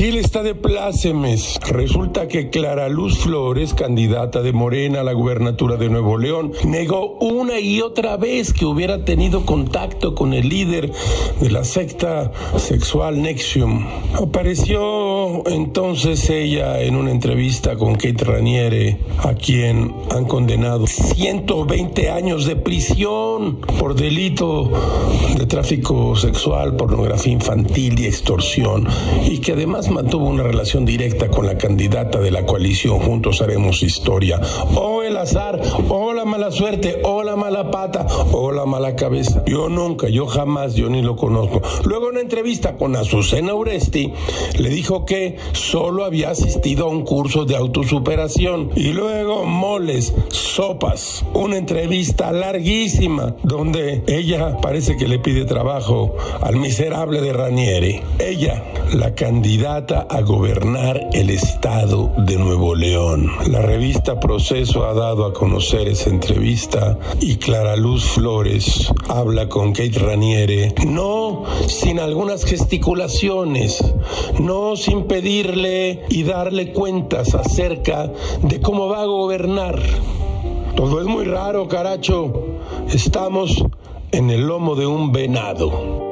de plácemes. Resulta que Clara Luz Flores, candidata de Morena a la gubernatura de Nuevo León, negó una y otra vez que hubiera tenido contacto con el líder de la secta sexual Nexium. Apareció entonces ella en una entrevista con Kate Raniere, a quien han condenado 120 años de prisión por delito de tráfico sexual, pornografía infantil y extorsión, y que además mantuvo una relación directa con la candidata de la coalición Juntos Haremos Historia. O el azar, o la mala suerte, o la mala pata, o la mala cabeza. Yo nunca, yo jamás, yo ni lo conozco. Luego una entrevista con Azucena Uresti, le dijo que solo había asistido a un curso de autosuperación. Y luego moles, sopas, una entrevista larguísima donde ella parece que le pide trabajo al miserable de Ranieri. Ella, la candidata a gobernar el estado de Nuevo León. La revista Proceso ha dado a conocer esa entrevista y Clara Luz Flores habla con Kate Raniere, no sin algunas gesticulaciones, no sin pedirle y darle cuentas acerca de cómo va a gobernar. Todo es muy raro, caracho. Estamos en el lomo de un venado.